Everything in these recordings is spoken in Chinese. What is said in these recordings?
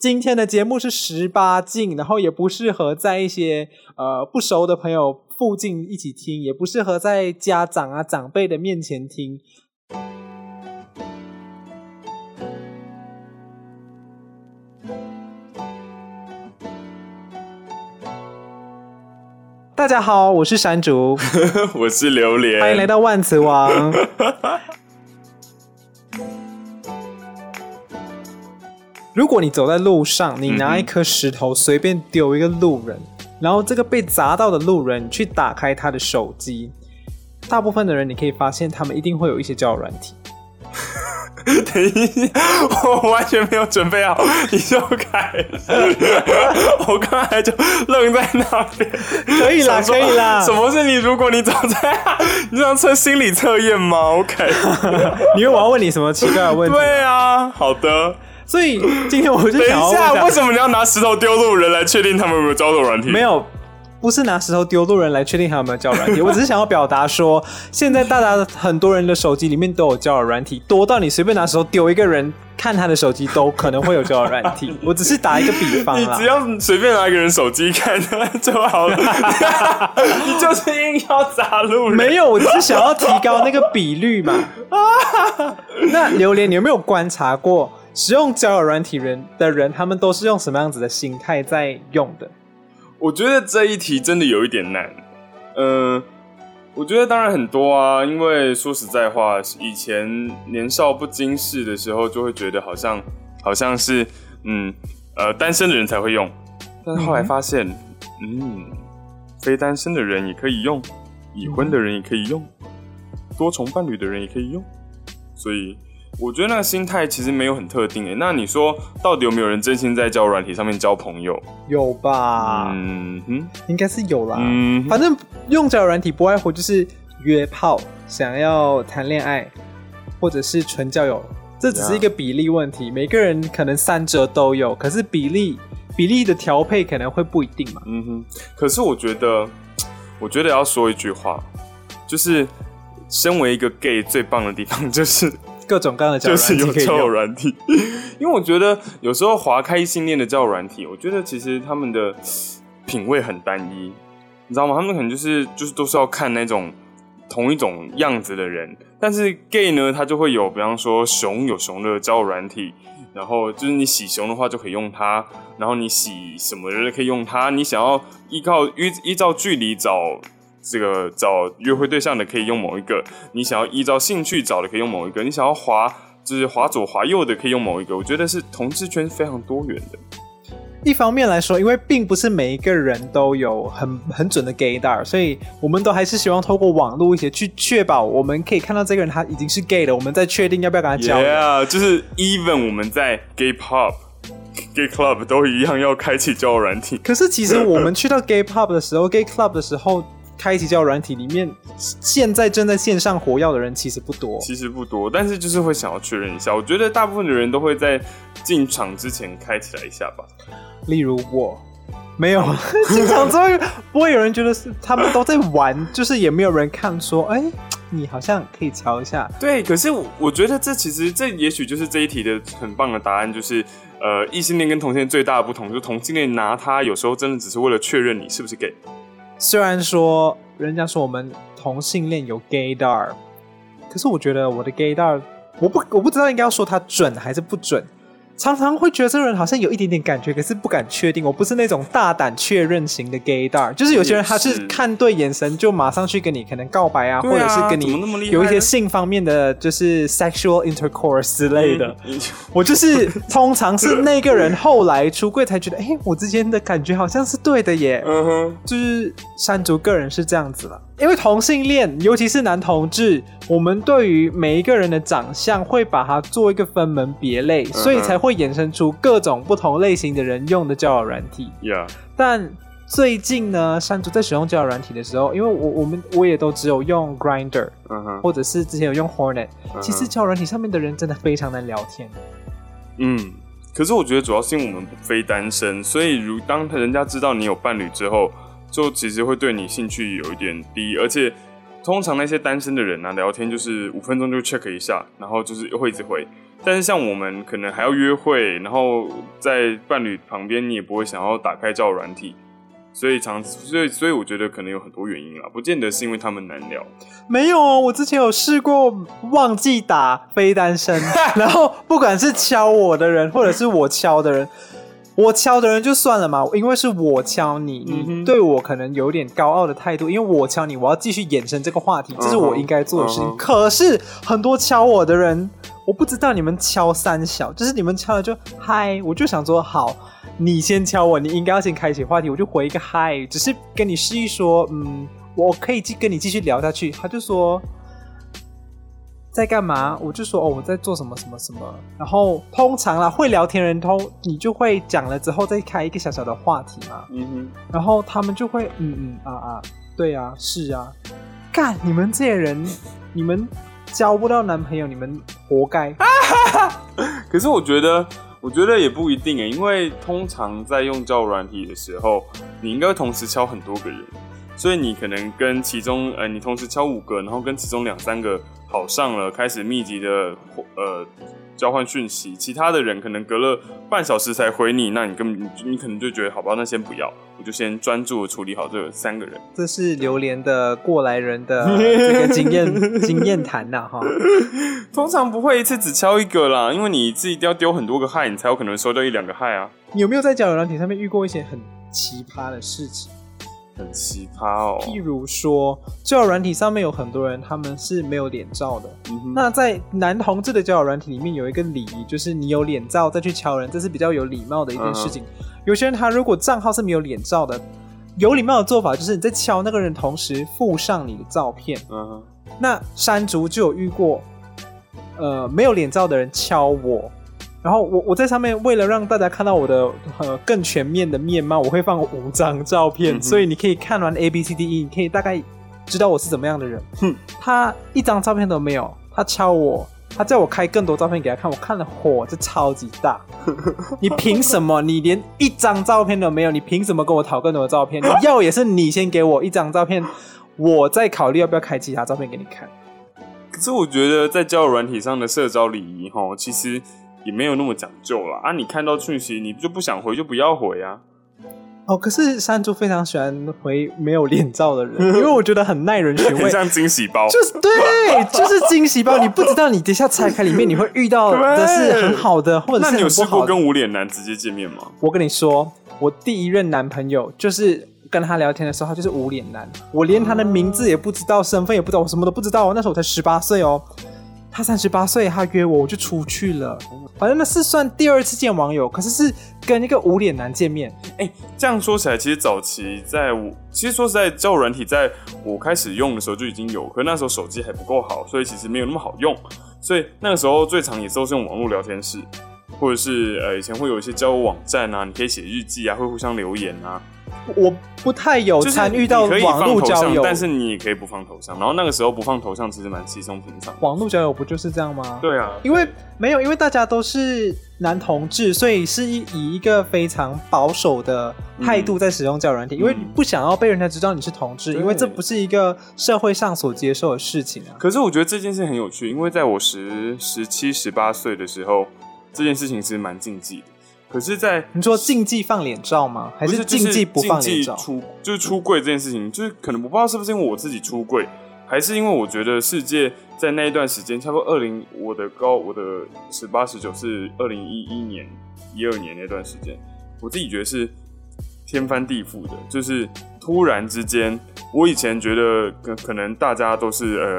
今天的节目是十八禁，然后也不适合在一些呃不熟的朋友附近一起听，也不适合在家长啊长辈的面前听。大家好，我是山竹，我是榴莲，欢迎来到万磁王。如果你走在路上，你拿一颗石头随便丢一个路人，嗯、然后这个被砸到的路人去打开他的手机，大部分的人你可以发现，他们一定会有一些交友软体。等一下，我完全没有准备好，你就开始。我刚才就愣在那边。可以啦，可以啦。什么是你？如果你走在，你这样测心理测验吗？OK。因为我要问你什么奇怪的问题？对啊，好的。所以今天我就想要问一下，为什么你要拿石头丢路人来确定他们有没有交友软体？没有。不是拿石头丢路人来确定他有没有交友软体，我只是想要表达说，现在大家很多人的手机里面都有交友软体，多到你随便拿石头丢一个人看他的手机都可能会有交友软体。我只是打一个比方啦，你只要随便拿一个人手机看就好了，你就是硬要砸路人。没有，我只是想要提高那个比率嘛。那榴莲，你有没有观察过使用交友软体人的人，他们都是用什么样子的心态在用的？我觉得这一题真的有一点难，嗯、呃，我觉得当然很多啊，因为说实在话，以前年少不经事的时候，就会觉得好像好像是，嗯，呃，单身的人才会用，但是后来发现，嗯，嗯，非单身的人也可以用，已婚的人也可以用，多重伴侣的人也可以用，所以。我觉得那个心态其实没有很特定诶。那你说到底有没有人真心在交友软体上面交朋友？有吧？嗯哼，应该是有啦。嗯，反正用交友软体不外乎就是约炮，想要谈恋爱，或者是纯交友。这只是一个比例问题，每个人可能三者都有，可是比例比例的调配可能会不一定嘛。嗯哼。可是我觉得，我觉得要说一句话，就是身为一个 gay 最棒的地方就是。各种各样的交友软体，就是有交友软体，因为我觉得有时候划开异性恋的交友软体，我觉得其实他们的品味很单一，你知道吗？他们可能就是就是都是要看那种同一种样子的人，但是 gay 呢，他就会有，比方说熊有熊的交友软体，然后就是你洗熊的话就可以用它，然后你洗什么人可以用它，你想要依靠依依照距离找。这个找约会对象的可以用某一个，你想要依照兴趣找的可以用某一个，你想要滑就是滑左滑右的可以用某一个。我觉得是同志圈非常多元的。一方面来说，因为并不是每一个人都有很很准的 gaydar，所以我们都还是希望透过网络一些去确保我们可以看到这个人他已经是 gay 了，我们再确定要不要跟他交流。Yeah，就是 even 我们在 gay pub、gay club 都一样要开启交友软体。可是其实我们去到 gay pub 的时候，gay club 的时候。开启交友软体里面，现在正在线上活跃的人其实不多，其实不多，但是就是会想要确认一下。我觉得大部分的人都会在进场之前开起来一下吧。例如我，没有 进场之后不会有人觉得是他们都在玩，就是也没有人看说，哎、欸，你好像可以瞧一下。对，可是我觉得这其实这也许就是这一题的很棒的答案，就是呃，异性恋跟同性恋最大的不同，就是同性恋拿它有时候真的只是为了确认你是不是 gay。虽然说人家说我们同性恋有 gaydar，可是我觉得我的 gaydar，我不我不知道应该要说它准还是不准。常常会觉得这个人好像有一点点感觉，可是不敢确定。我不是那种大胆确认型的 gaydar，就是有些人他是看对眼神就马上去跟你可能告白啊，啊或者是跟你有一些性方面的就是 sexual intercourse 之类的。嗯、我就是通常是那个人后来出柜才觉得，哎、欸，我之间的感觉好像是对的耶。嗯哼，就是山竹个人是这样子了。因为同性恋，尤其是男同志，我们对于每一个人的长相会把它做一个分门别类，嗯、所以才会衍生出各种不同类型的人用的交友软体。Yeah. 但最近呢，山竹在使用交友软体的时候，因为我我们我也都只有用 Grinder，、嗯、或者是之前有用 Hornet、嗯。其实交友软体上面的人真的非常难聊天。嗯，可是我觉得主要是因为我们非单身，所以如当人家知道你有伴侣之后。就其实会对你兴趣有一点低，而且通常那些单身的人啊，聊天就是五分钟就 check 一下，然后就是会一直回。但是像我们可能还要约会，然后在伴侣旁边，你也不会想要打开照软体。所以常，所以所以我觉得可能有很多原因啦，不见得是因为他们难聊。没有哦，我之前有试过忘记打非单身，然后不管是敲我的人，或者是我敲的人，我敲的人就算了嘛，因为是我敲你，你对我可能有点高傲的态度，因为我敲你，我要继续延伸这个话题，这是我应该做的事情。Uh -huh. 可是很多敲我的人，我不知道你们敲三小，就是你们敲了就嗨，我就想说好。你先敲我，你应该要先开启话题，我就回一个嗨，只是跟你示意说，嗯，我可以继跟你继续聊下去。他就说在干嘛？我就说哦，我在做什么什么什么。然后通常啦，会聊天人通，你就会讲了之后再开一个小小的话题嘛。嗯哼。然后他们就会嗯嗯啊啊，对啊，是啊。干，你们这些人，你们交不到男朋友，你们活该。可是我觉得。我觉得也不一定诶，因为通常在用交友软体的时候，你应该同时敲很多个人，所以你可能跟其中呃，你同时敲五个，然后跟其中两三个好上了，开始密集的呃交换讯息，其他的人可能隔了半小时才回你，那你根本你可能就觉得好吧，那先不要，我就先专注处理好这三个人。这是榴莲的过来人的 这个经验经验谈呐哈。通常不会一次只敲一个啦，因为你自己一定要丢很多个害，你才有可能收到一两个害啊。你有没有在交友软体上面遇过一些很奇葩的事情？很奇葩哦。譬如说，交友软体上面有很多人，他们是没有脸照的。嗯。那在男同志的交友软体里面有一个礼仪，就是你有脸照再去敲人，这是比较有礼貌的一件事情。嗯。有些人他如果账号是没有脸照的，有礼貌的做法就是你在敲那个人同时附上你的照片。嗯。那山竹就有遇过。呃，没有脸照的人敲我，然后我我在上面为了让大家看到我的呃更全面的面貌，我会放五张照片，嗯，所以你可以看完 A B C D E，你可以大概知道我是怎么样的人。哼，他一张照片都没有，他敲我，他叫我开更多照片给他看，我看了火就超级大。你凭什么？你连一张照片都没有，你凭什么跟我讨更多的照片？你要也是你先给我一张照片，我再考虑要不要开其他照片给你看。可是我觉得在交友软体上的社交礼仪，哈，其实也没有那么讲究了。啊，你看到讯息，你就不想回就不要回啊。哦，可是山猪非常喜欢回没有脸照的人，因为我觉得很耐人寻味，很像惊喜包。就是对，就是惊喜包。你不知道你等下拆开里面你会遇到 的是很好的，或者是。那你有试过跟无脸男直接见面吗？我跟你说，我第一任男朋友就是。跟他聊天的时候，他就是无脸男，我连他的名字也不知道，身份也不知道，我什么都不知道。那时候我才十八岁哦，他三十八岁，他约我，我就出去了。反正那是算第二次见网友，可是是跟一个无脸男见面。哎、欸，这样说起来，其实早期在我，其实说实在，交友软体在我开始用的时候就已经有，可那时候手机还不够好，所以其实没有那么好用。所以那个时候最常也都是用网络聊天室，或者是呃以前会有一些交友网站啊，你可以写日记啊，会互相留言啊。我不太有参与到网络交友，但是你也可以不放头像。然后那个时候不放头像其实蛮稀松平常。网络交友不就是这样吗？对啊，因为没有，因为大家都是男同志，所以是以一个非常保守的态度在使用交友软体，嗯，因为不想要被人家知道你是同志，因为这不是一个社会上所接受的事情啊。可是我觉得这件事很有趣，因为在我十十七、十八岁的时候，这件事情是蛮禁忌的。可是在，在你说禁忌放脸照吗？还是禁忌不放脸照？出就是出柜这件事情，就是可能我不知道是不是因为我自己出柜，还是因为我觉得世界在那一段时间，差不多二零我的高我的十八十九是二零一一年一二年那段时间，我自己觉得是天翻地覆的，就是突然之间，我以前觉得可可能大家都是呃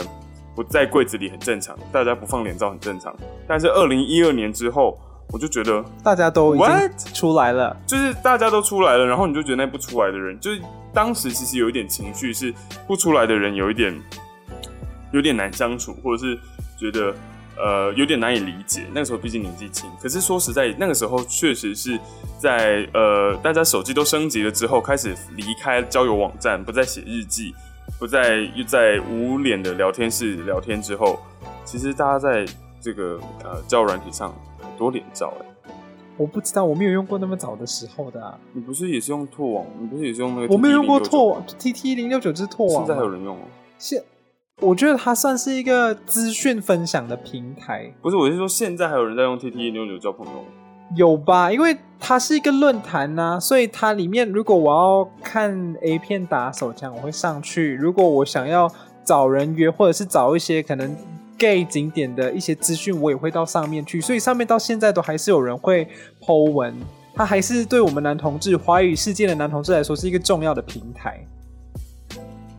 不在柜子里很正常，大家不放脸照很正常，但是二零一二年之后。我就觉得大家都已经出来了，就是大家都出来了，然后你就觉得那不出来的人，就是当时其实有一点情绪，是不出来的人有一点有点难相处，或者是觉得呃有点难以理解。那个时候毕竟年纪轻，可是说实在，那个时候确实是在呃大家手机都升级了之后，开始离开交友网站，不再写日记，不再又在无脸的聊天室聊天之后，其实大家在这个呃交友软体上。多脸照哎、欸，我不知道，我没有用过那么早的时候的、啊。你不是也是用拓网？你不是也是用那个？我没有用过拓网，T T 零六九就是拓网。现在还有人用。现我觉得它算是一个资讯分享的平台。不是，我是说现在还有人在用 T T 零六九交朋友。有吧？因为它是一个论坛呐，所以它里面如果我要看 A 片打手枪，我会上去；如果我想要找人约，或者是找一些可能 gay 景点的一些资讯，我也会到上面去。所以上面到现在都还是有人会 po 文，它还是对我们男同志、华语世界的男同志来说是一个重要的平台。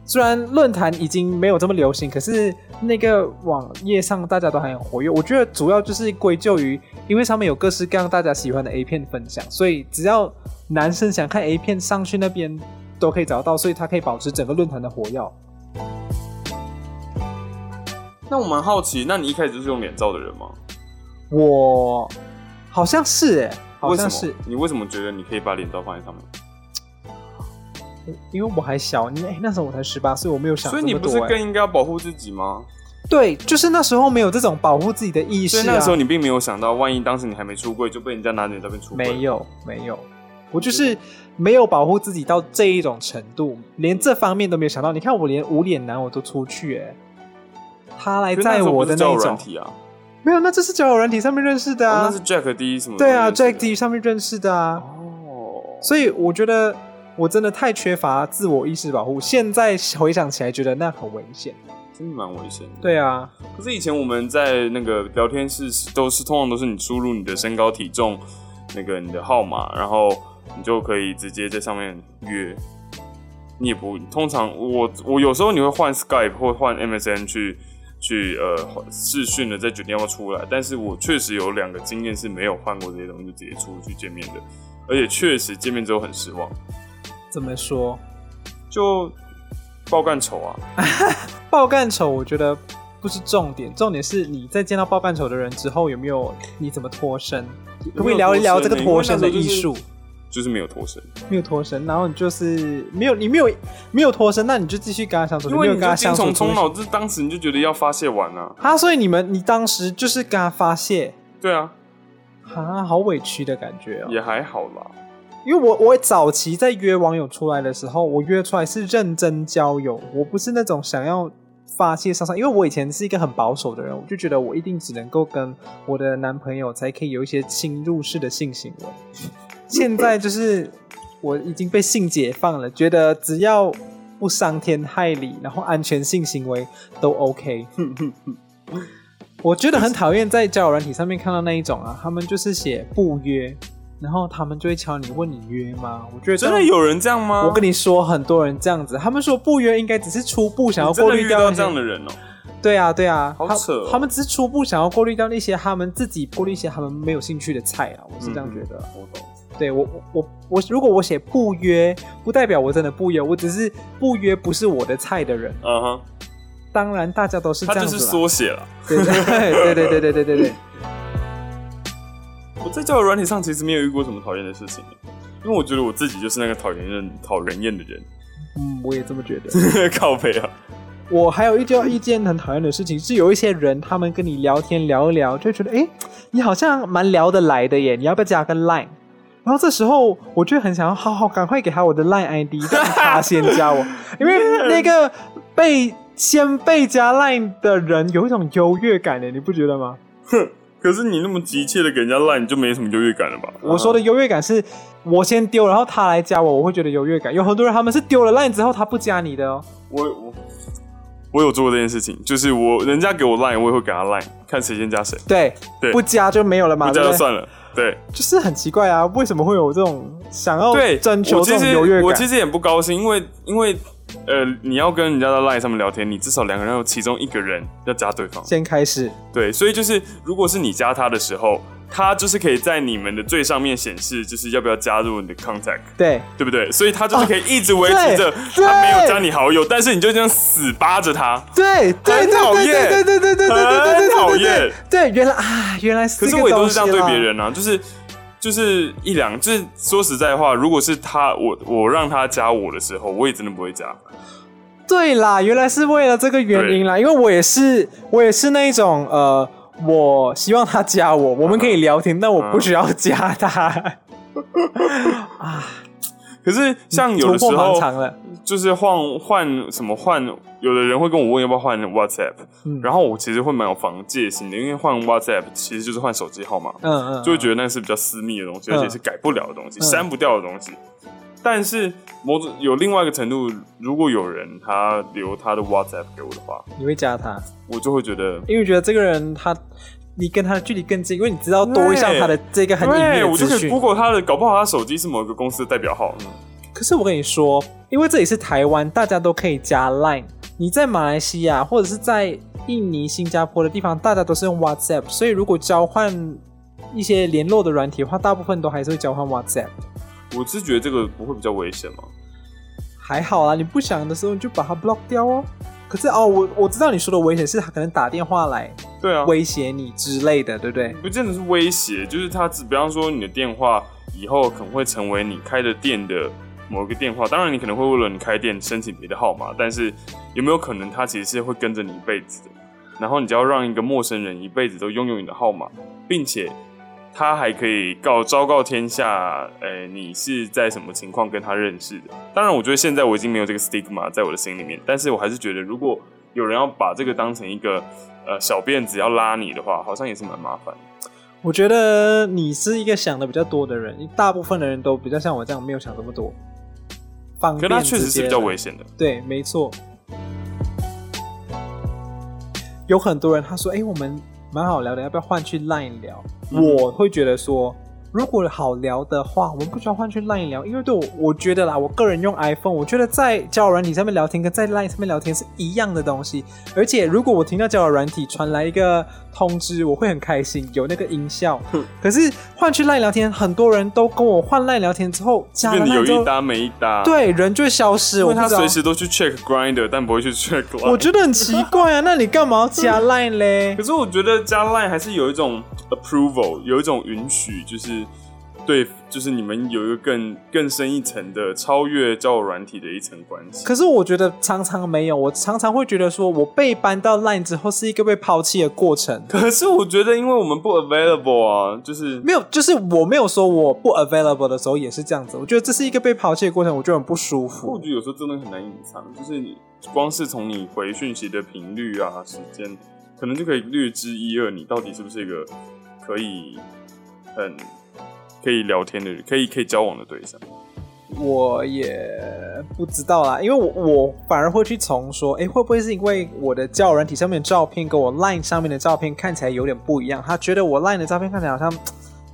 虽然论坛已经没有这么流行，可是那个网页上大家都还很活跃。我觉得主要就是归咎于，因为上面有各式各样大家喜欢的 A 片分享，所以只要男生想看 A 片，上去那边都可以找到，所以它可以保持整个论坛的活跃。那我蛮好奇，那你一开始就是用脸罩的人吗？我好像是哎，好像是。你为什么觉得你可以把脸罩放在上面？因为我还小，你、欸、那时候我才十八岁，我没有想。所以你不是更应该要保护自己吗？对，就是那时候没有这种保护自己的意识、啊。所以那时候你并没有想到，万一当时你还没出柜，就被人家拿你照片出柜。没有，没有，我就是没有保护自己到这一种程度，连这方面都没有想到。你看，我连无脸男我都出去、欸，哎，他来载我的那种。软体啊？没有，那这是交友软体上面认识的啊。哦、那是 Jack D 什么？对啊，Jack D 上面认识的啊。哦。所以我觉得。我真的太缺乏自我意识保护，现在回想起来觉得那很危险，真的蛮危险的。对啊，可是以前我们在那个聊天室都是通常都是你输入你的身高体重，那个你的号码，然后你就可以直接在上面约。你也不通常我我有时候你会换 Skype 或换 MSN 去去呃试训了，在决定要不要出来，但是我确实有两个经验是没有换过这些东西就直接出去见面的，而且确实见面之后很失望。怎么说？就爆干丑啊！爆干丑，我觉得不是重点，重点是你在见到爆干丑的人之后，有没有你怎么脱身？可不可以聊一聊这个脱身的艺术？就是没有脱身，没有脱身，然后你就是没有，你没有没有脱身，那你就继续跟他相处，因为你跟他相处。脑子当时你就觉得要发泄完了，啊，所以你们你当时就是跟他发泄？对啊，啊，好委屈的感觉哦，也还好啦。因为我我早期在约网友出来的时候，我约出来是认真交友，我不是那种想要发泄上上。因为我以前是一个很保守的人，我就觉得我一定只能够跟我的男朋友才可以有一些侵入式的性行为。现在就是我已经被性解放了，觉得只要不伤天害理，然后安全性行为都 OK。我觉得很讨厌在交友软体上面看到那一种啊，他们就是写不约。然后他们就会敲你问你约吗？我觉得真的有人这样吗？我跟你说，很多人这样子。他们说不约应该只是初步想要过滤掉这样的人哦。对啊，对啊，好扯哦。他们只是初步想要过滤掉那些他们自己过滤一些他们没有兴趣的菜啊。我是这样觉得。我懂。对我我我如果我写不约，不代表我真的不约，我只是不约不是我的菜的人。嗯哼。当然大家都是这样子。他就是缩写了。对对对对对对对对对。我在交友软体上其实没有遇过什么讨厌的事情，因为我觉得我自己就是那个讨厌人、讨人厌的人。嗯，我也这么觉得。靠北啊！我还有一件一件很讨厌的事情，是有一些人，他们跟你聊天聊一聊，就会觉得哎、欸，你好像蛮聊得来的耶，你要不要加个 Line？然后这时候我就很想要好好赶快给他我的 Line ID，让 他先加我，因为 那个被先被加 Line 的人有一种优越感的，你不觉得吗？哼。可是你那么急切的给人家赖，你就没什么优越感了吧？我说的优越感是我先丢，然后他来加我，我会觉得优越感。有很多人他们是丢了赖之后他不加你的哦。我我我有做过这件事情，就是我人家给我赖，我也会给他赖，看谁先加谁。对对，不加就没有了嘛，不加就算了。对，就是很奇怪啊，为什么会有这种想要征求这种优越感？我其实也不高兴，因为因为。呃，你要跟人家在 Line 上面聊天，你至少两个人有其中一个人要加对方。先开始。对，所以就是，如果是你加他的时候，他就是可以在你们的最上面显示，就是要不要加入你的 contact。对，对不对？所以他就是可以一直维持着 他没有加你好友，但是你就这样死扒着他。对，很讨厌，对对对对对对对讨厌。对，原来啊，原来是。可是我也都是这样对别人啊，就是。就是一两，就是说实在话，如果是他，我我让他加我的时候，我也真的不会加。对啦，原来是为了这个原因啦，因为我也是，我也是那一种，呃，我希望他加我，我们可以聊天，但我不需要加他。啊，可是像有的时候，就是换换什么换，有的人会跟我问要不要换 WhatsApp，、嗯、然后我其实会蛮有防戒心的，因为换 WhatsApp 其实就是换手机号码，嗯嗯，就会觉得那是比较私密的东西，嗯、而且是改不了的东西，删、嗯、不掉的东西。但是某种有另外一个程度，如果有人他留他的 WhatsApp 给我的话，你会加他，我就会觉得，因为觉得这个人他。你跟他的距离更近，因为你知道多一项他的这个很隐秘的。我就可以 Google 他的，搞不好他手机是某个公司的代表号。嗯。可是我跟你说，因为这里是台湾，大家都可以加 Line。你在马来西亚或者是在印尼、新加坡的地方，大家都是用 WhatsApp。所以如果交换一些联络的软体的话，大部分都还是会交换 WhatsApp。我是觉得这个不会比较危险吗？还好啊，你不想的时候你就把它 block 掉哦。可是哦，我我知道你说的危险是他可能打电话来，对啊，威胁你之类的，对不对？不见得是威胁，就是他只比方说你的电话以后可能会成为你开的店的某一个电话，当然你可能会为了你开店申请别的号码，但是有没有可能他其实是会跟着你一辈子的？然后你就要让一个陌生人一辈子都拥有你的号码，并且。他还可以告昭告天下，诶、欸，你是在什么情况跟他认识的？当然，我觉得现在我已经没有这个 stigma 在我的心里面，但是我还是觉得，如果有人要把这个当成一个呃小辫子要拉你的话，好像也是蛮麻烦。我觉得你是一个想的比较多的人，大部分的人都比较像我这样，没有想这么多。方便，可他确实是比较危险的。对，没错。有很多人他说：“哎、欸，我们。”蛮好聊的，要不要换去 Line 聊？嗯、我会觉得说，如果好聊的话，我们不需要换去 Line 聊，因为对我，我觉得啦，我个人用 iPhone，我觉得在交友软体上面聊天跟在 Line 上面聊天是一样的东西。而且，如果我听到交友软体传来一个通知，我会很开心，有那个音效。可是换去 Line 聊天，很多人都跟我换 Line 聊天之后，加了有一搭没一搭，对，人就会消失。因为他随时都去 check grinder，但不会去 check Line。我觉得很奇怪啊，那你干嘛要加 Line 嘞？可是我觉得加 Line 还是有一种 approval，有一种允许，就是。对，就是你们有一个更更深一层的超越交友软体的一层关系。可是我觉得常常没有，我常常会觉得说，我被搬到 Line 之后是一个被抛弃的过程。可是我觉得，因为我们不 available 啊，就是没有，就是我没有说我不 available 的时候也是这样子。我觉得这是一个被抛弃的过程，我觉得很不舒服。我觉得有时候真的很难隐藏，就是你光是从你回讯息的频率啊、时间，可能就可以略知一二，你到底是不是一个可以很。可以聊天的，可以可以交往的对象，我也不知道啦，因为我我反而会去从说，哎，会不会是因为我的教人体上面的照片跟我 Line 上面的照片看起来有点不一样，他觉得我 Line 的照片看起来好像。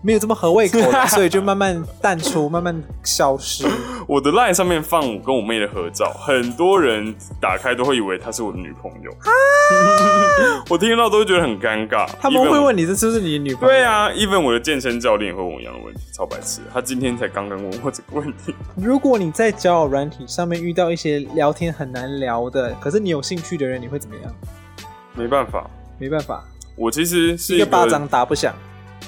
没有这么合胃口的，所以就慢慢淡出，慢慢消失。我的 line 上面放我跟我妹的合照，很多人打开都会以为她是我的女朋友。啊、我听到都会觉得很尴尬。他们会问你这是不是你的女朋友？对啊，even 我的健身教练也会问我一样的问题，超白痴。他今天才刚刚问我这个问题。如果你在交友软体上面遇到一些聊天很难聊的，可是你有兴趣的人，你会怎么样？没办法，没办法。我其实是一个，一个巴掌打不响。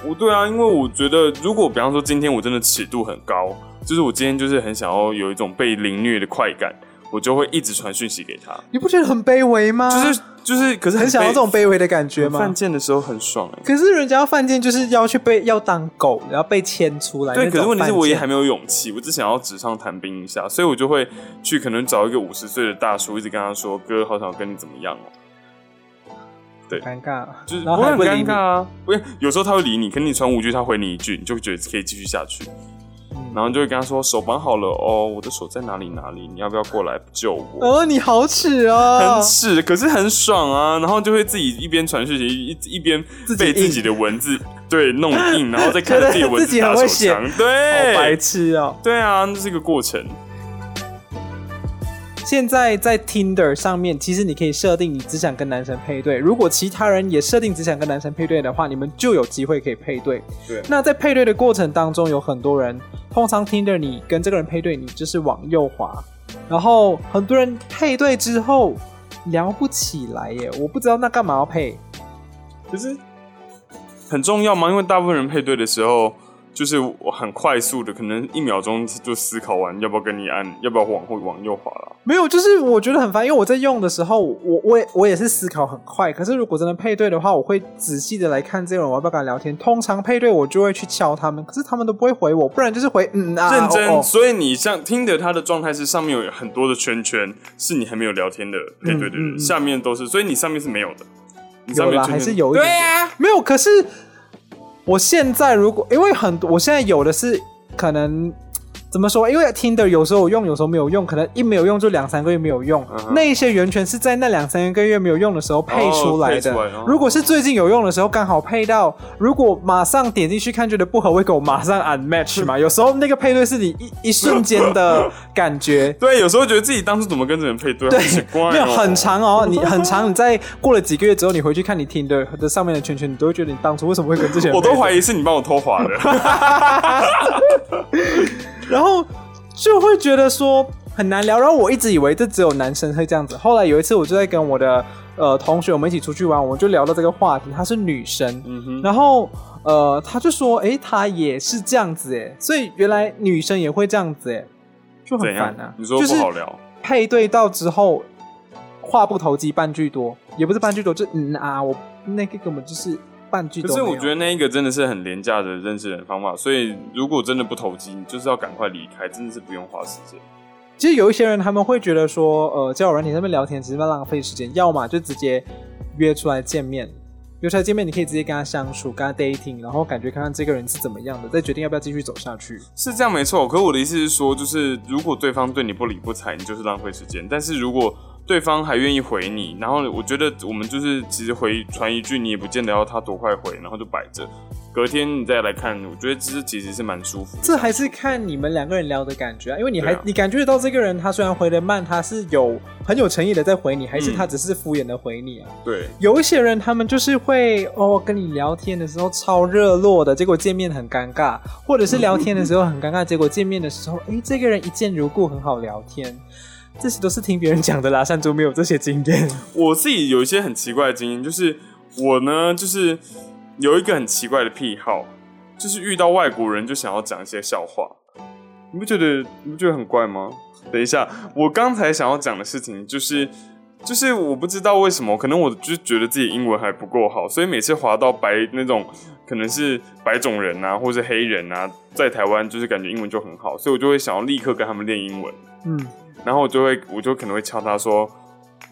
我对啊，因为我觉得，如果比方说今天我真的尺度很高，就是我今天就是很想要有一种被凌虐的快感，我就会一直传讯息给他。你不觉得很卑微吗？就是就是，可是很，很想要这种卑微的感觉吗？犯贱的时候很爽哎、欸。可是人家要犯贱，就是要去被要当狗，然后被牵出来。对，可是问题是我也还没有勇气，我只想要纸上谈兵一下，所以我就会去可能找一个五十岁的大叔，一直跟他说：“哥，好想跟你怎么样哦。”对，尴尬，就是不会很尴尬啊。不是，有时候他会理你，可能你传五句，他回你一句，你就会觉得可以继续下去。嗯、然后就会跟他说：“手绑好了哦，我的手在哪里哪里？你要不要过来救我？”哦，你好耻哦，很耻，可是很爽啊。然后就会自己一边传讯息，一一边被自己的文字对弄硬，然后再看着自己的文字打手枪，对，好白痴哦。对啊，这是一个过程。现在在 Tinder 上面，其实你可以设定你只想跟男生配对。如果其他人也设定只想跟男生配对的话，你们就有机会可以配对。对。那在配对的过程当中，有很多人，通常 Tinder 你跟这个人配对，你就是往右滑，然后很多人配对之后聊不起来耶，我不知道那干嘛要配。可是很重要吗？因为大部分人配对的时候就是我很快速的，可能一秒钟就思考完要不要跟你按，要不要往后往右滑了。没有，就是我觉得很烦，因为我在用的时候，我我也我也是思考很快。可是如果真的配对的话，我会仔细的来看这个人，我要不要跟他聊天。通常配对我就会去敲他们，可是他们都不会回我，不然就是回嗯啊。认真，哦哦所以你像听的他的状态是上面有很多的圈圈，是你还没有聊天的配对的人，嗯嗯嗯下面都是，所以你上面是没有的。你上面还是有一点。对呀、啊，没有，可是我现在如果因为很多，我现在有的是可能怎么说？因为 Tinder 有时候有用，有时候没有用，可能一没有用就两三个月没有用。那一些源泉是在那两三个月没有用的时候配出来的。如果是最近有用的时候，刚好配到，如果马上点进去看觉得不合，会给我马上 unmatch 嘛？有时候那个配对是你一一瞬间的感觉。对，有时候觉得自己当初怎么跟这人配对，对没有很长哦，你很长，你在过了几个月之后，你回去看你 Tinder 的上面的圈圈，你都会觉得你当初为什么会跟这些人我？都怀疑是你帮我偷滑的。然后就会觉得说很难聊，然后我一直以为这只有男生会这样子。后来有一次，我就在跟我的呃同学，我们一起出去玩，我们就聊到这个话题。她是女生，嗯，然后呃，她就说，哎，她也是这样子，哎，所以原来女生也会这样子，哎，就很烦啊。你说不好聊？配对到之后，话不投机半句多，也不是半句多，就嗯啊，我那个根本就是半句多。可是我觉得那一个真的是很廉价的认识人方法，所以如果真的不投机，你就是要赶快离开，真的是不用花时间。其实有一些人他们会觉得说，呃，交友软体上面聊天只是在浪费时间，要么就直接约出来见面，约出来见面你可以直接跟他相处，跟他 dating，然后感觉看看这个人是怎么样的，再决定要不要继续走下去。是这样没错，可是我的意思是说，就是如果对方对你不理不睬，你就是浪费时间；但是如果对方还愿意回你，然后我觉得我们就是其实回传一句，你也不见得要他多快回，然后就摆着。隔天你再来看，我觉得这其实是蛮舒服的。这还是看你们两个人聊的感觉啊，因为你还、啊、你感觉得到这个人，他虽然回的慢，他是有很有诚意的在回你，还是他只是敷衍的回你啊？对，有一些人他们就是会哦跟你聊天的时候超热络的，结果见面很尴尬，或者是聊天的时候很尴尬，结果见面的时候，哎，这个人一见如故，很好聊天。这些都是听别人讲的啦，山猪没有这些经验。我自己有一些很奇怪的经验，就是我呢，就是。有一个很奇怪的癖好，就是遇到外国人就想要讲一些笑话，你不觉得你不觉得很怪吗？等一下，我刚才想要讲的事情就是，就是我不知道为什么，可能我就觉得自己英文还不够好，所以每次滑到白那种可能是白种人啊，或是黑人啊，在台湾就是感觉英文就很好，所以我就会想要立刻跟他们练英文。嗯，然后我就会，我就可能会敲他说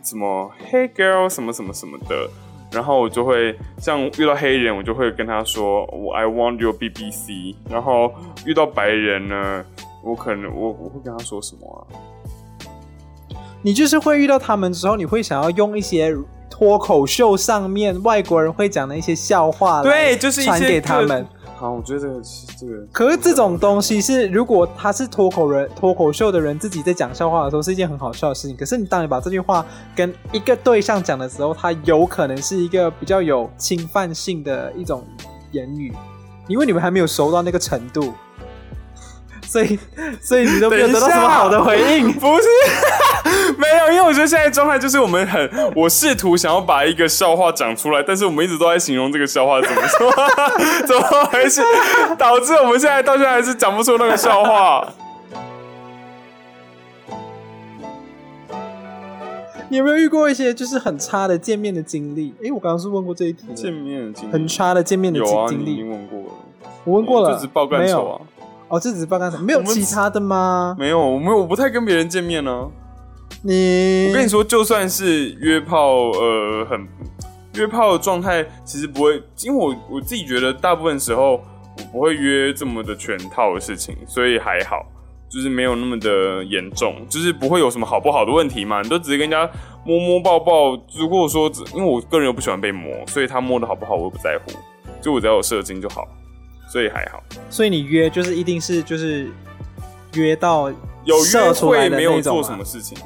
什么 “Hey girl” 什么什么什么的。然后我就会像遇到黑人，我就会跟他说我 I want your BBC。然后遇到白人呢，我可能我我会跟他说什么啊？你就是会遇到他们之后，你会想要用一些脱口秀上面外国人会讲的一些笑话，对，就是传给他们。好，我觉得这个这个。可是这种东西是，如果他是脱口人、脱口秀的人自己在讲笑话的时候，是一件很好笑的事情。可是你当你把这句话跟一个对象讲的时候，他有可能是一个比较有侵犯性的一种言语，因为你们还没有熟到那个程度，所以所以你都没有得到什么好的回应。不是。没有，因为我觉得现在状态就是我们很，我试图想要把一个笑话讲出来，但是我们一直都在形容这个笑话怎么说，怎么回事，导致我们现在到现在还是讲不出那个笑话。你有没有遇过一些就是很差的见面的经历？哎，我刚刚是问过这一题。见面的经历，很差的见面的经历。已经问过了。我问过了，就只爆干手啊。哦，这只是爆干手，没有其他的吗？没有，我没有，我不太跟别人见面呢、啊。你，我跟你说，就算是约炮，呃，很约炮的状态，其实不会，因为我我自己觉得，大部分时候我不会约这么的全套的事情，所以还好，就是没有那么的严重，就是不会有什么好不好的问题嘛。你都直接跟人家摸摸抱抱，如果说，因为我个人又不喜欢被摸，所以他摸的好不好我又不在乎，就我只要有射精就好，所以还好。所以你约就是一定是就是约到有约会没有做什么事情。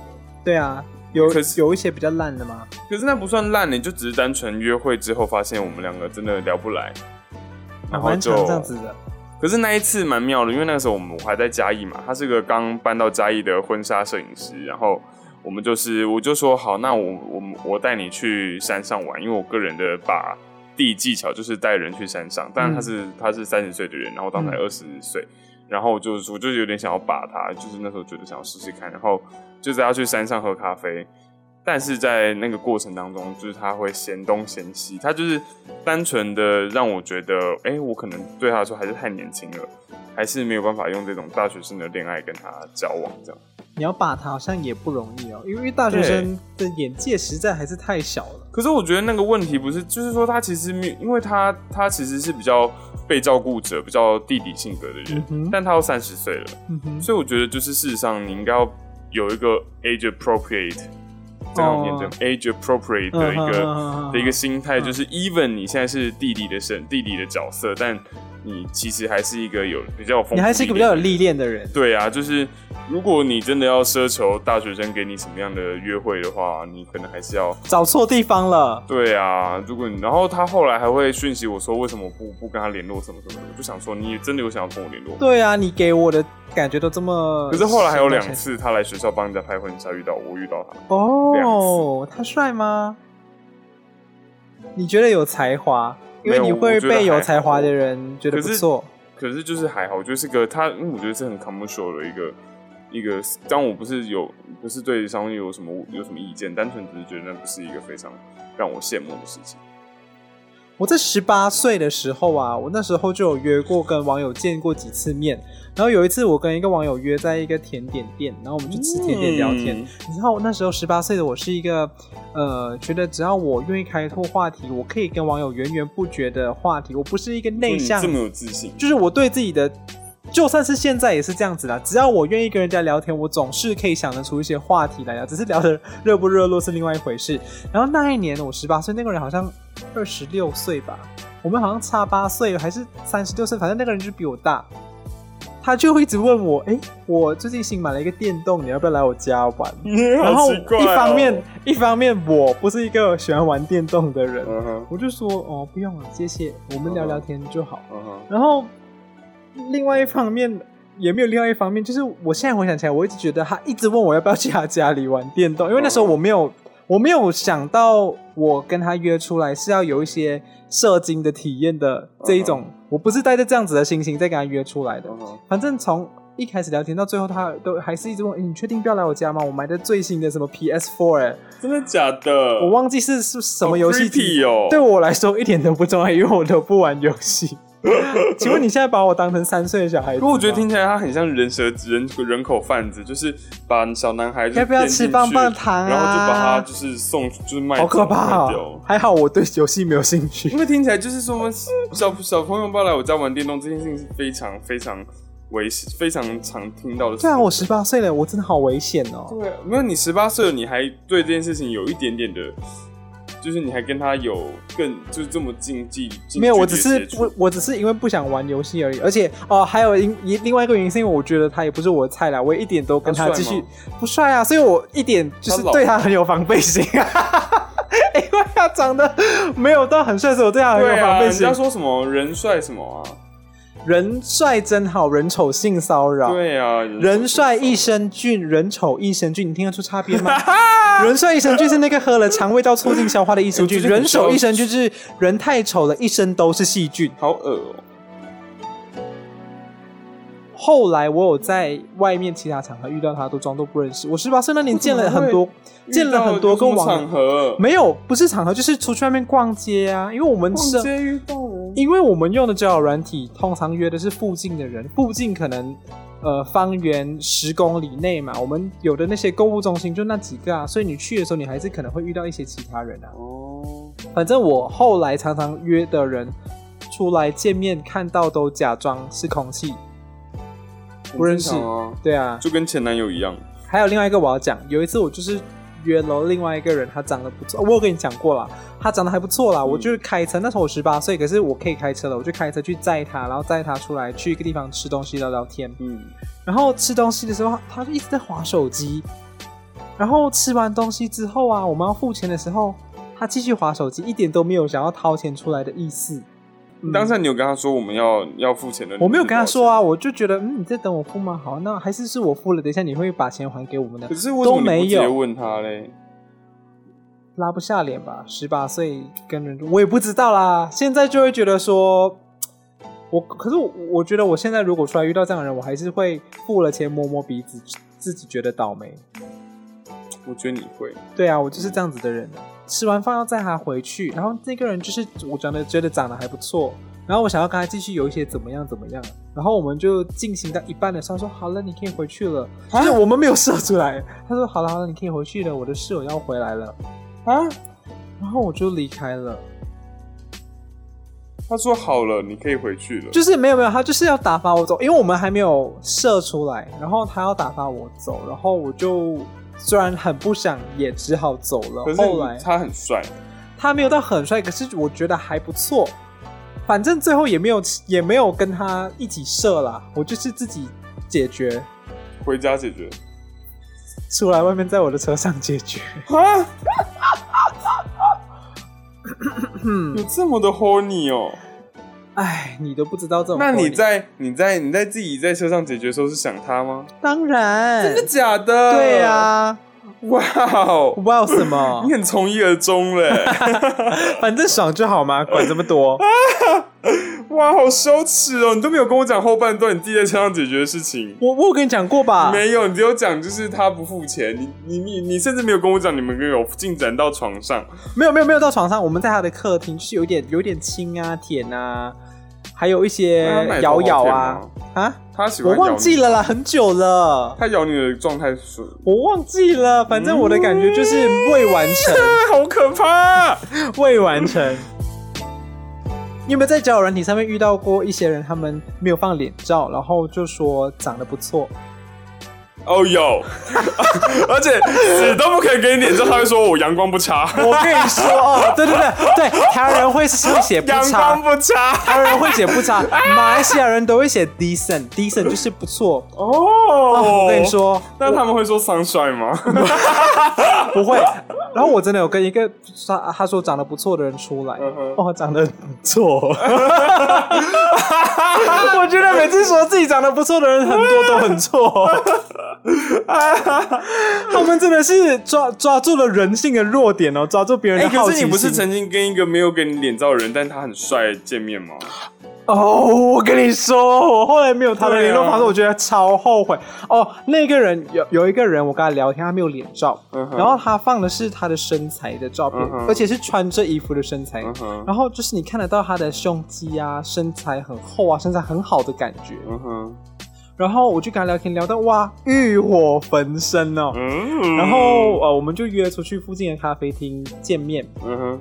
对啊，有可是有一些比较烂的吗？可是那不算烂，你就只是单纯约会之后发现我们两个真的聊不来，然后就这样子的。可是那一次蛮妙的，因为那个时候我们我还在嘉义嘛，他是个刚搬到嘉义的婚纱摄影师，然后我们就是我就说好，那我我我带你去山上玩，因为我个人的把地技巧就是带人去山上，当然他是、嗯、他是三十岁的人，然后当才二十岁，然后就是我就有点想要把他，就是那时候觉得想要试试看，然后就是他去山上喝咖啡。但是在那个过程当中，就是他会嫌东嫌西，他就是单纯的让我觉得，哎、欸，我可能对他来说还是太年轻了，还是没有办法用这种大学生的恋爱跟他交往这样。你要把他好像也不容易哦，因为大学生的眼界实在还是太小了。可是我觉得那个问题不是，就是说他其实没，因为他他其实是比较被照顾者，比较弟弟性格的人，嗯、但他都三十岁了、嗯，所以我觉得就是事实上你应该要有一个 age appropriate。这样念着 age appropriate 的一个、uh, 的一个心态，就是 even 你现在是弟弟的身，弟弟的角色，但你其实还是一个有比较丰，你还是一个比较有历练的人。对啊，就是如果你真的要奢求大学生给你什么样的约会的话，你可能还是要找错地方了。对啊，如果你然后他后来还会讯息我说，为什么不不跟他联络什么什么的，我就想说你真的有想要跟我联络？对啊，你给我的感觉都这么……可是后来还有两次，他来学校帮人家拍婚纱遇到我，遇到他哦，他帅吗？你觉得有才华？因为你会被有才华的人觉得不错，可是就是还好，我觉得是个他，因为我觉得是很 commercial 的一个一个。当我不是有不是对商业有什么有什么意见，单纯只是觉得那不是一个非常让我羡慕的事情。我在十八岁的时候啊，我那时候就有约过跟网友见过几次面。然后有一次，我跟一个网友约在一个甜点店，然后我们就吃甜点聊天。嗯、你知道，那时候十八岁的我是一个，呃，觉得只要我愿意开拓话题，我可以跟网友源源不绝的话题。我不是一个内向，这么有自信，就是我对自己的。就算是现在也是这样子啦，只要我愿意跟人家聊天，我总是可以想得出一些话题来聊，只是聊得热不热络是另外一回事。然后那一年我十八岁，那个人好像二十六岁吧，我们好像差八岁还是三十六岁，反正那个人就比我大，他就会一直问我，哎、欸，我最近新买了一个电动，你要不要来我家玩？嗯哦、然后一方面一方面我不是一个喜欢玩电动的人，嗯、我就说哦不用了，谢谢，我们聊聊天就好。嗯、然后。另外一方面也没有另外一方面，就是我现在回想起来，我一直觉得他一直问我要不要去他家里玩电动，因为那时候我没有我没有想到我跟他约出来是要有一些射精的体验的这一种，uh. 我不是带着这样子的心情在跟他约出来的。Uh. 反正从一开始聊天到最后，他都还是一直问：“欸、你确定不要来我家吗？我买的最新的什么 PS4，哎，真的假的？我忘记是是什么游戏机哦。对我来说一点都不重要，因为我都不玩游戏。” 请问你现在把我当成三岁的小孩子？不过我觉得听起来他很像人蛇人人口贩子，就是把小男孩要不要吃棒棒糖啊？然后就把他就是送就是卖，好可怕哦！还好我对游戏没有兴趣，因为听起来就是说小小朋友不要来我家玩电动这件事情是非常非常危险、非常常听到的事。对啊，我十八岁了，我真的好危险哦！对啊，没有你十八岁了，你还对这件事情有一点点的。就是你还跟他有更就是这么近距离？没有，我只是我，我只是因为不想玩游戏而已。而且哦、呃，还有一另外一个原因是因为我觉得他也不是我的菜啦，我也一点都跟他继续不帅啊，所以我一点就是对他很有防备心啊。因为他长得没有到很帅，所以我对他很有防备心。人家说什么人帅什么啊？人帅真好，人丑性骚扰。对啊，人帅益生菌，人丑益生菌，你听得出差别吗？人帅益生菌是那个喝了肠胃道促进消化的益生菌，人丑益生菌是人太丑了，一身都是细菌。好恶哦。后来我有在外面其他场合遇到他，都装作不认识。我十八岁那年见了很多，见了很多个网场合，没有，不是场合，就是出去外面逛街啊。因为我们是逛街遇到人，因为我们用的交友软体，通常约的是附近的人，附近可能呃方圆十公里内嘛。我们有的那些购物中心就那几个啊，所以你去的时候，你还是可能会遇到一些其他人啊。哦，反正我后来常常约的人出来见面，看到都假装是空气。不认识啊，对啊，就跟前男友一样。还有另外一个我要讲，有一次我就是约了另外一个人，他长得不错，我有跟你讲过啦，他长得还不错啦。嗯、我就是开车，那时候我十八岁，可是我可以开车了，我就开车去载他，然后载他出来去一个地方吃东西聊聊天。嗯，然后吃东西的时候，他就一直在划手机。然后吃完东西之后啊，我们要付钱的时候，他继续划手机，一点都没有想要掏钱出来的意思。当时你有跟他说我们要要付钱的？我没有跟他说啊，我就觉得嗯，你在等我付吗？好，那还是是我付了，等一下你会把钱还给我们的。可是为什么你不直接问他嘞？拉不下脸吧，十八岁跟人，我也不知道啦。现在就会觉得说，我可是我，我觉得我现在如果出来遇到这样的人，我还是会付了钱摸摸鼻子，自己觉得倒霉。我觉得你会。对啊，我就是这样子的人。吃完饭要载他回去，然后那个人就是我长得觉得长得还不错，然后我想要跟他继续有一些怎么样怎么样，然后我们就进行到一半的时候说好了，你可以回去了。就是我们没有射出来，他说好了好了，你可以回去了，我的室友要回来了。啊，然后我就离开了。他说好了，你可以回去了。就是没有没有，他就是要打发我走，因为我们还没有射出来，然后他要打发我走，然后我就虽然很不想，也只好走了。可是后来他很帅，他没有到很帅，可是我觉得还不错。反正最后也没有也没有跟他一起射啦，我就是自己解决，回家解决。出来外面，在我的车上解决。啊！有这么的 horny 哦！哎，你都不知道这种。那你在你在你在自己在车上解决的时候是想他吗？当然。真的假的？对呀、啊。哇哦！哇哦！什么？你很从一而终嘞。反正爽就好嘛，管这么多。哇，好羞耻哦！你都没有跟我讲后半段你自己在车上解决的事情。我我有跟你讲过吧？没有，你只有讲就是他不付钱。你你你你甚至没有跟我讲你们有进展到床上。没有没有没有到床上，我们在他的客厅，就是有点有点亲啊舔啊，还有一些咬咬啊啊。他喜欢我忘记了啦，很久了。他咬你的状态是？我忘记了，反正我的感觉就是未完成，嗯、好可怕，未完成。你有没有在交友软体上面遇到过一些人，他们没有放脸照，然后就说长得不错？哦、oh, 有，而且死都不可以给你脸照，他会说我阳光不差。我跟你说哦，对对对对，台湾人会是会写不差，阳光不差，台湾人会写不差，马来西亚人都会写 decent，decent 就是不错哦。Oh, 我跟你说，那他们会说 sunshine 吗？不会。然后我真的有跟一个他他说长得不错的人出来，哦，长得不错。我觉得每次说自己长得不错的人很多都很错。他们真的是抓抓住了人性的弱点哦，抓住别人的好奇心。可是你不是曾经跟一个没有给你脸照的人，但他很帅见面吗？哦，我跟你说，我后来没有他的联络方式，我觉得超后悔。哦，那个人有有一个人，我跟他聊天，他没有脸照，然后他放的是他的身材的照片，而且是穿着衣服的身材，然后就是你看得到他的胸肌啊，身材很厚啊，身材很好的感觉。然后我就跟他聊天，聊到哇，欲火焚身哦。然后呃，我们就约出去附近的咖啡厅见面。嗯哼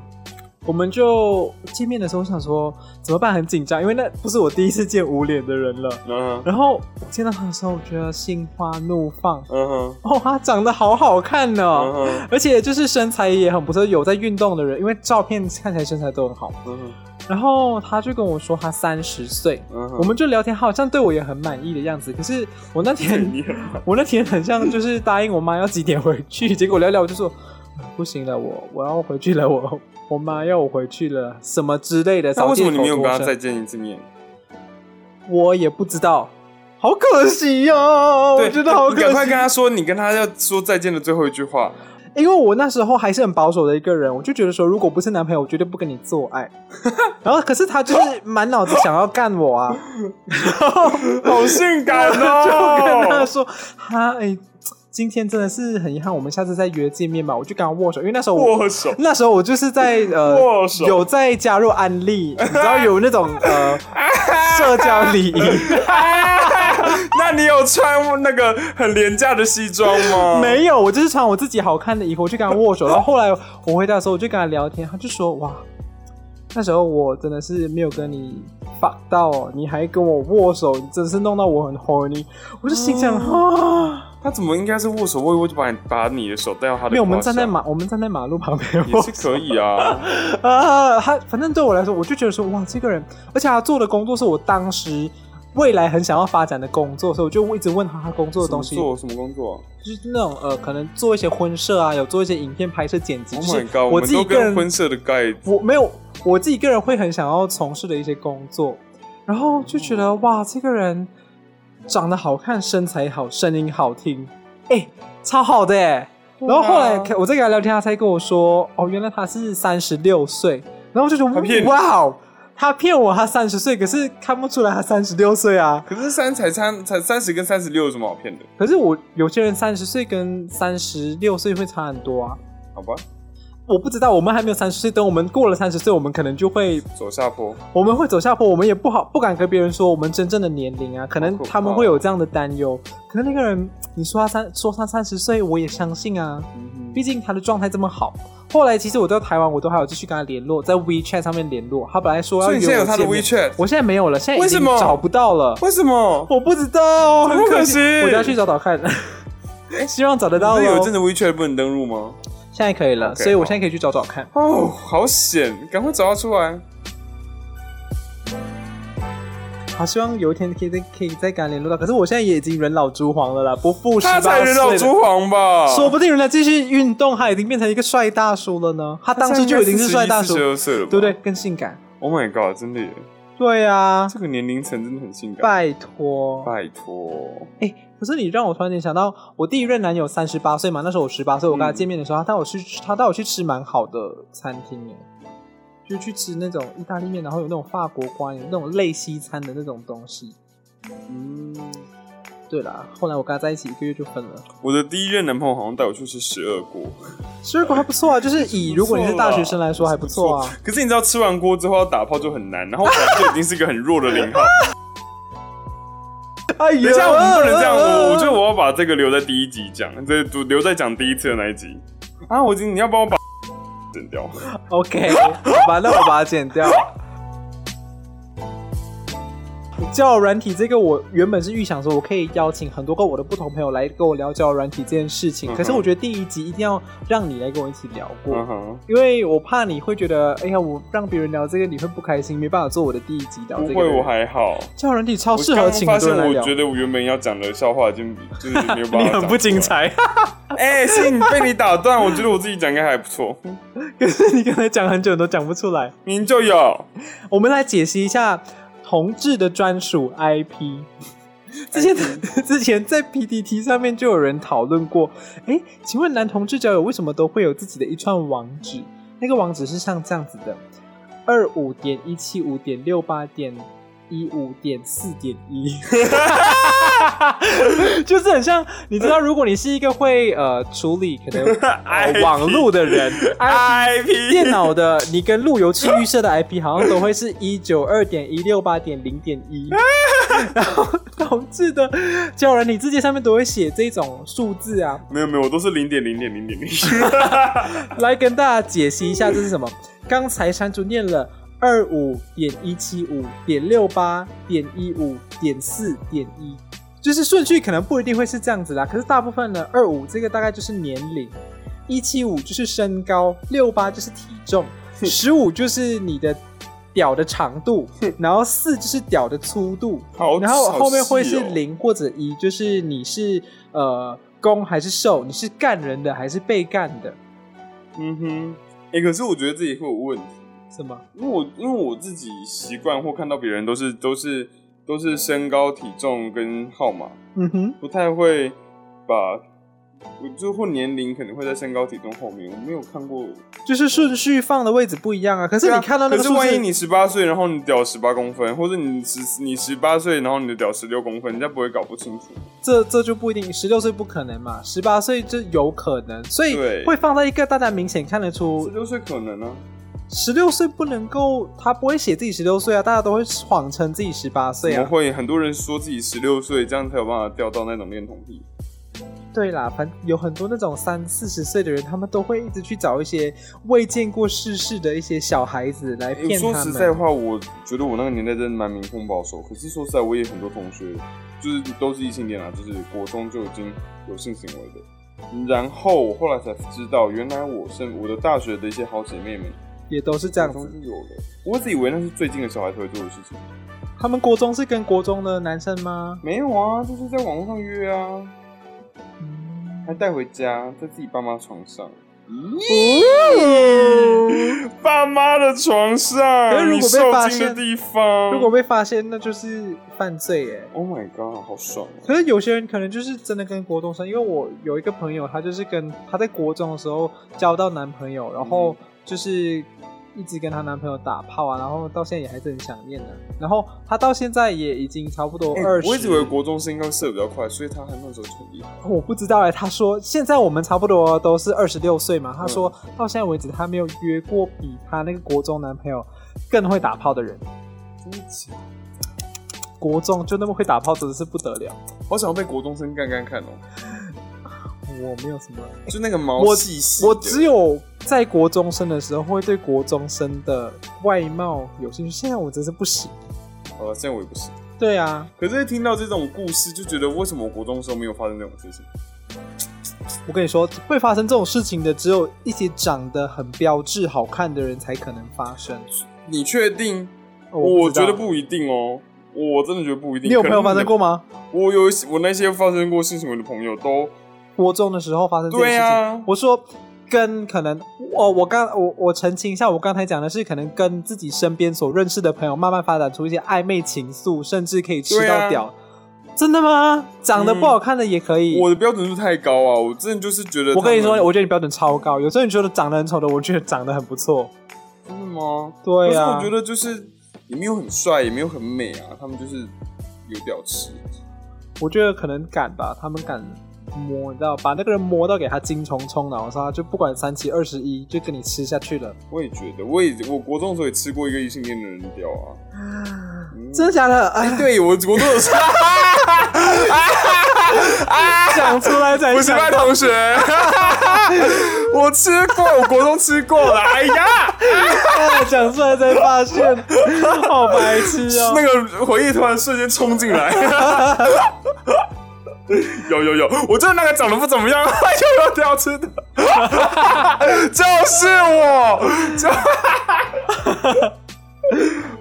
我们就见面的时候，我想说怎么办？很紧张，因为那不是我第一次见无脸的人了。嗯、uh，huh. 然后见到他的时候，我觉得心花怒放。嗯哼、uh，huh. 哦，他长得好好看呢、哦，uh huh. 而且就是身材也很不错，有在运动的人，因为照片看起来身材都很好。嗯哼、uh，huh. 然后他就跟我说他三十岁。嗯、uh huh. 我们就聊天，好像对我也很满意的样子。可是我那天，我那天很像就是答应我妈要几点回去，结果聊聊我就说不行了，我我要回去了，我。我妈要我回去了，什么之类的。那为什么你没有跟他再见一次面？我也不知道，好可惜呀、啊！我觉得好可惜。赶快跟他说，你跟他要说再见的最后一句话。因为我那时候还是很保守的一个人，我就觉得说，如果不是男朋友，我绝对不跟你做爱。然后，可是他就是满脑子想要干我啊，好性感哦！就跟他说，他哎。今天真的是很遗憾，我们下次再约见面吧。我就跟他握手，因为那时候我握手，那时候我就是在呃握手有在加入安利，你知道有那种呃 社交礼仪。那你有穿那个很廉价的西装吗？没有，我就是穿我自己好看的衣服，我就跟他握手。然后后来我回家的时候，我就跟他聊天，他就说哇，那时候我真的是没有跟你 fuck 到，你还跟我握手，你真的是弄到我很 horny。我就心想啊。他怎么应该是握手握一握就把你把你的手带到他的？没有，我们站在马我们站在马路旁边也是可以啊。啊，他反正对我来说，我就觉得说哇，这个人，而且他做的工作是我当时未来很想要发展的工作，所以我就一直问他他工作的东西。做什么工作？就是那种呃，可能做一些婚摄啊，有做一些影片拍摄剪辑。Oh my god！我自己个人婚摄的概，我没有我自己个人会很想要从事的一些工作，然后就觉得哇，这个人长得好看，身材好，声音好听。哎、欸，超好的哎！然后后来我在跟他聊天，他才跟我说，哦，原来他是三十六岁。然后我就觉得，哇哦，他骗我，他三十岁，可是看不出来他三十六岁啊。可是三才差才三十跟三十六有什么好骗的？可是我有些人三十岁跟三十六岁会差很多啊。好吧。我不知道，我们还没有三十岁，等我们过了三十岁，我们可能就会走下坡。我们会走下坡，我们也不好不敢跟别人说我们真正的年龄啊，可能他们会有这样的担忧。可是那个人，你说他三说他三十岁，我也相信啊，毕竟他的状态这么好。后来其实我到台湾，我都还有继续跟他联络，在 WeChat 上面联络。他本来说所以现在有他的 WeChat，我现在没有了，现在已经找不到了。为什么？我不知道，很可惜。我就要去找找看，希望找得到。有阵子 WeChat 不能登录吗？现在可以了，okay, 所以我现在可以去找找看。哦，好险，赶快找他出来。好，希望有一天可以再可以再跟他联络到。可是我现在也已经人老珠黄了啦，不负十八岁。他才人老珠黄吧？说不定人家继续运动，他已经变成一个帅大叔了呢。他当时就已经是帅大叔，对不对？更性感。Oh my god！真的耶。对呀、啊，这个年龄层真的很性感。拜托，拜托。哎、欸，可是你让我突然间想到，我第一任男友三十八岁嘛，那时候我十八岁，我跟他见面的时候，嗯、他带我去，他带我去吃蛮好的餐厅耶，就去吃那种意大利面，然后有那种法国瓜，有那种类西餐的那种东西。嗯。对啦，后来我跟他在一起一个月就分了。我的第一任男朋友好像带我去吃十二锅，十二锅还不错啊，就是以如果你是大学生来说还不错啊。可是你知道吃完锅之后要打炮就很难，然后我就已经是一个很弱的零号。哎呀，等一下我们不能这样，我我觉得我要把这个留在第一集讲，这留在讲第一次的那一集。啊，我今你要帮我把 剪掉。OK，好吧，那我把它剪掉。交友软体这个，我原本是预想说，我可以邀请很多个我的不同朋友来跟我聊交友软体这件事情。Uh. 可是我觉得第一集一定要让你来跟我一起聊过，uh. 因为我怕你会觉得，哎呀，我让别人聊这个你会不开心，没办法做我的第一集聊这个。不会，我还好。交友软体超适合请多人来聊。我觉得我原本要讲的笑话已经就是没有办法。你很不精彩。哎、欸，是你被你打断，我觉得我自己讲应该还不错。可是你刚才讲很久都讲不出来。明明就有。我们来解析一下。同志的专属 IP，之前之前在 PPT 上面就有人讨论过。哎、欸，请问男同志交友为什么都会有自己的一串网址？那个网址是像这样子的：二五点一七五点六八点一五点四点一。就是很像，你知道，如果你是一个会呃处理可能、呃、网络的人，IP 电脑的，你跟路由器预设的 IP 好像都会是一九二点一六八点零点一，然后导致的交友软体字节上面都会写这种数字啊，没有没有，我都是零点零点零点零，来跟大家解析一下这是什么。刚才山竹念了二五点一七五点六八点一五点四点一。就是顺序可能不一定会是这样子啦，可是大部分呢，二五这个大概就是年龄，一七五就是身高，六八就是体重，十五就是你的屌的长度，然后四就是屌的粗度，然后后面会是零或者一，就是你是呃攻还是受，你是干人的还是被干的。嗯哼，哎、欸，可是我觉得自己会有问题，什么？因为我因为我自己习惯或看到别人都是都是。都是身高、体重跟号码，嗯哼，不太会把，我就或年龄可能会在身高、体重后面，我没有看过，就是顺序放的位置不一样啊。可是你看到那个，可是万一你十八岁，然后你屌十八公分，或者你十你十八岁，然后你的屌十六公分，人家不会搞不清楚。这这就不一定，十六岁不可能嘛，十八岁就有可能，所以会放在一个大家明显看得出，十六岁可能、啊。十六岁不能够，他不会写自己十六岁啊，大家都会谎称自己十八岁啊。怎么会？很多人说自己十六岁，这样才有办法钓到那种恋童癖。对啦，反正有很多那种三四十岁的人，他们都会一直去找一些未见过世事的一些小孩子来骗他们。说实在话，我觉得我那个年代真的蛮民风保守。可是说实在，我也很多同学就是都是异性恋啊，就是国中就已经有性行为的。然后我后来才知道，原来我是我的大学的一些好姐妹们。也都是这样子，有的。我一直以为那是最近的小孩才会做的事情。他们国中是跟国中的男生吗？没有啊，就是在网络上约啊，嗯、还带回家，在自己爸妈床上。爸妈的床上，如果被发现的地方，如果被发现，那就是犯罪哎！Oh my god，好爽！可是有些人可能就是真的跟国中生，因为我有一个朋友，他就是跟他在国中的时候交到男朋友，然后就是。一直跟她男朋友打炮啊，然后到现在也还是很想念的。然后她到现在也已经差不多二十、欸。我一直以为国中生应该射得比较快，所以她还那时候很厉害。我不知道哎、欸，她说现在我们差不多都是二十六岁嘛。她说到现在为止，她没有约过比她那个国中男朋友更会打炮的人。真的假的？国中就那么会打炮，真的是不得了。好想要被国中生干干看哦。我没有什么，就那个毛细细。我只有在国中生的时候会对国中生的外貌有兴趣，现在我真是不行。好了，现在我也不行。对啊，可是听到这种故事，就觉得为什么我国中的时候没有发生这种事情？我跟你说，会发生这种事情的，只有一些长得很标致、好看的人才可能发生。你确定？我，我觉得不一定哦。我真的觉得不一定。你有朋友发生过吗？我有，我那些发生过性行为的朋友都。国中的时候发生这件事情，啊、我说跟可能我我刚我我澄清一下，我刚才讲的是可能跟自己身边所认识的朋友慢慢发展出一些暧昧情愫，甚至可以吃到屌。啊、真的吗？长得不好看的也可以？嗯、我的标准是太高啊？我真的就是觉得，我跟你说，我觉得你标准超高。有时候你觉得长得很丑的，我觉得长得很不错。真的吗？对啊。可是我觉得就是也没有很帅，也没有很美啊，他们就是有屌吃。我觉得可能敢吧，他们敢。摸，你知道，把那个人摸到给他精虫冲脑，然后他就不管三七二十一，就跟你吃下去了。我也觉得，我也我国中的时候也吃过一个异性恋的人屌啊，嗯、真的假的？哎，对我国中有吃，讲出来才。不是班同学，我吃过，我国中吃过了。哎呀，讲出来才发现，好白痴啊！那个回忆突然瞬间冲进来。有有有，我就是那个长得不怎么样，又有挑吃的，就是我，就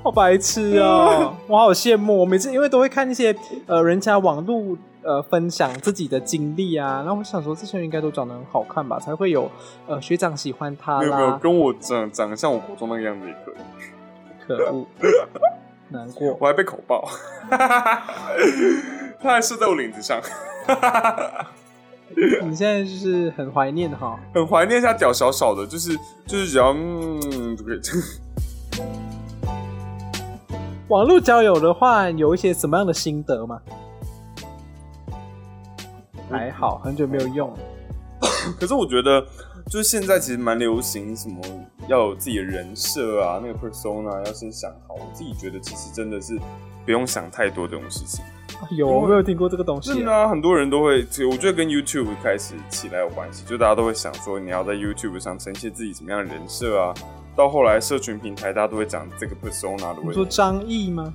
好白痴哦，我好羡慕。我每次因为都会看一些呃人家网络呃分享自己的经历啊，然后我想说这些人应该都长得很好看吧，才会有呃学长喜欢他啦。没有没有，跟我长长得像我国中那个样子也可以。可恶，难过，我还被口爆。他还射在我领子上，你现在就是很怀念哈，很怀念一下屌小小的，就是就是只要嗯就可以。网络交友的话，有一些什么样的心得吗？还好，很久没有用。可是我觉得，就是现在其实蛮流行什么要有自己的人设啊，那个 persona 要先想好。我自己觉得，其实真的是不用想太多这种事情。有，我没有听过这个东西。是啊，很多人都会，我觉得跟 YouTube 开始起来有关系，就大家都会想说，你要在 YouTube 上呈现自己什么样的人设啊。到后来，社群平台大家都会讲这个 persona 的问题。你说张毅吗？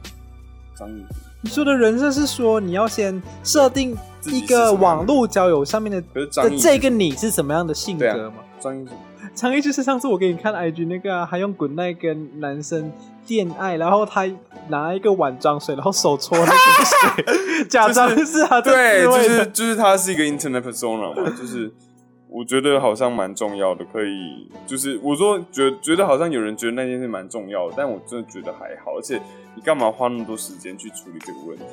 张毅，你说的人设是说你要先设定一个网络交友上面的的这个你是什么样的性格吗？张毅，张一就是上次我给你看 IG 那个啊，还用 Goodnight 跟男生恋爱，然后他拿一个碗装水，然后手搓那个水，假装是他对，就是就是他是一个 Internet persona 嘛，就是我觉得好像蛮重要的，可以就是我说觉得觉得好像有人觉得那件事蛮重要的，但我真的觉得还好，而且你干嘛花那么多时间去处理这个问题？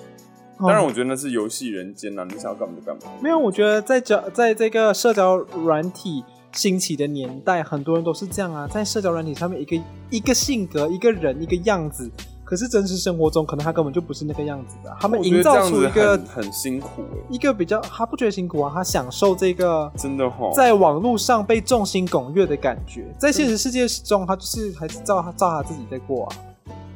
当然，我觉得那是游戏人间呐，你想要干嘛就干嘛。没有，我觉得在交在这个社交软体。兴起的年代，很多人都是这样啊，在社交软体上面，一个一个性格，一个人，一个样子。可是真实生活中，可能他根本就不是那个样子的。他们营造出一个很，很辛苦，一个比较他不觉得辛苦啊，他享受这个真的哈，在网络上被众星拱月的感觉。在现实世界中，他就是还是照他照他自己在过啊。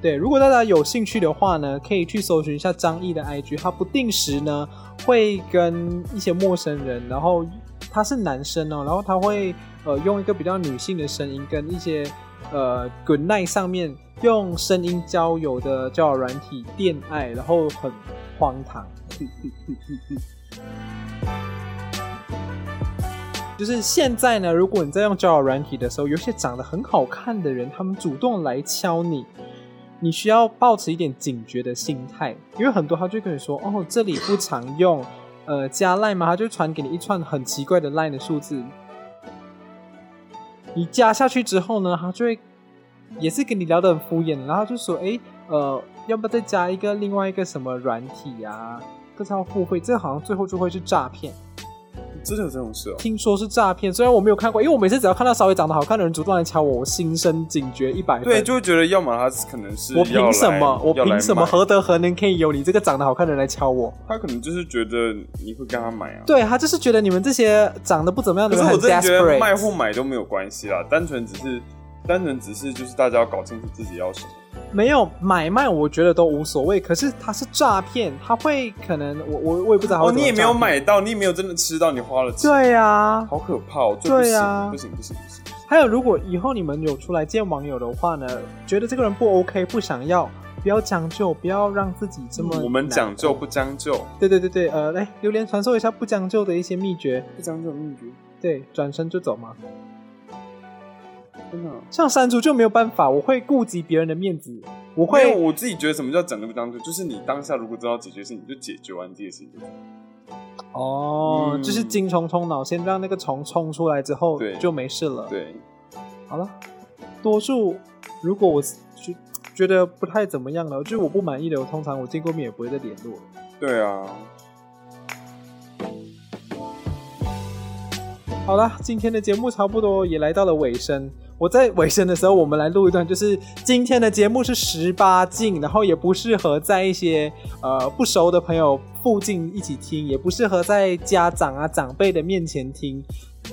对，如果大家有兴趣的话呢，可以去搜寻一下张毅的 IG，他不定时呢会跟一些陌生人，然后。他是男生哦，然后他会呃用一个比较女性的声音跟一些呃 Good Night 上面用声音交友的交友软体恋爱，然后很荒唐。就是现在呢，如果你在用交友软体的时候，有些长得很好看的人，他们主动来敲你，你需要抱持一点警觉的心态，因为很多他就跟你说哦，这里不常用。呃，加 line 嘛，他就传给你一串很奇怪的 line 的数字。你加下去之后呢，他就会也是跟你聊得很敷衍，然后就说，哎，呃，要不要再加一个另外一个什么软体啊？这是要付费，这好像最后就会是诈骗。真的有这种事哦？听说是诈骗，虽然我没有看过，因为我每次只要看到稍微长得好看的人主动来敲我，我心生警觉一百分。对，就会觉得要么他可能是我凭什么？我凭什么何德何能可以有你这个长得好看的人来敲我？他可能就是觉得你会跟他买啊。对，他就是觉得你们这些长得不怎么样的人很 desperate。可是我真的觉得卖或买都没有关系啦，单纯只是单纯只是就是大家要搞清楚自己要什么。没有买卖，我觉得都无所谓。可是他是诈骗，他会可能我我我也不知道你也没有买到，你也没有真的吃到，你花了钱。对呀、啊，好可怕哦！对呀、啊，不行不行不行。还有，如果以后你们有出来见网友的话呢，觉得这个人不 OK，不想要，不要将就，不要让自己这么。我们讲究不将就。对对对对，呃，来榴莲传授一下不将就的一些秘诀。不将就的秘诀。对，转身就走吗？真的，像山竹就没有办法，我会顾及别人的面子，我会。我自己觉得什么叫讲究不将就，就是你当下如果知道解决事情，你就解决完这件事情。哦，嗯、就是精虫冲脑，先让那个虫冲出来之后，对，就没事了。对，好了，多数如果我觉觉得不太怎么样了，就是我不满意的，我通常我见过面也不会再联络了。对啊。好了，今天的节目差不多也来到了尾声。我在尾声的时候，我们来录一段，就是今天的节目是十八禁，然后也不适合在一些呃不熟的朋友附近一起听，也不适合在家长啊长辈的面前听。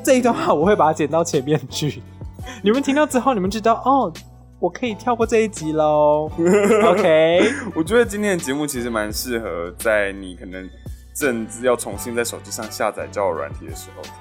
这一段话我会把它剪到前面去，你们听到之后，你们知道哦，我可以跳过这一集喽。OK，我觉得今天的节目其实蛮适合在你可能正要重新在手机上下载交友软体的时候听。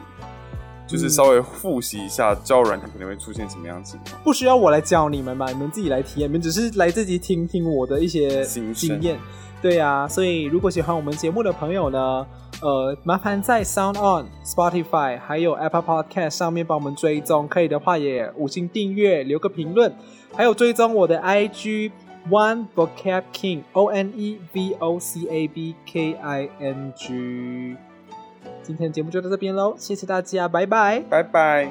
就是稍微复习一下交友软体可能会出现什么样的情况，不需要我来教你们嘛，你们自己来体验，你们只是来自己听听我的一些经验。对呀、啊，所以如果喜欢我们节目的朋友呢，呃，麻烦在 Sound On、Spotify 还有 Apple Podcast 上面帮我们追踪，可以的话也五星订阅，留个评论，还有追踪我的 IG One Vocab King O N E V O C A B K I N G。今天的节目就到这边喽，谢谢大家，拜拜，拜拜。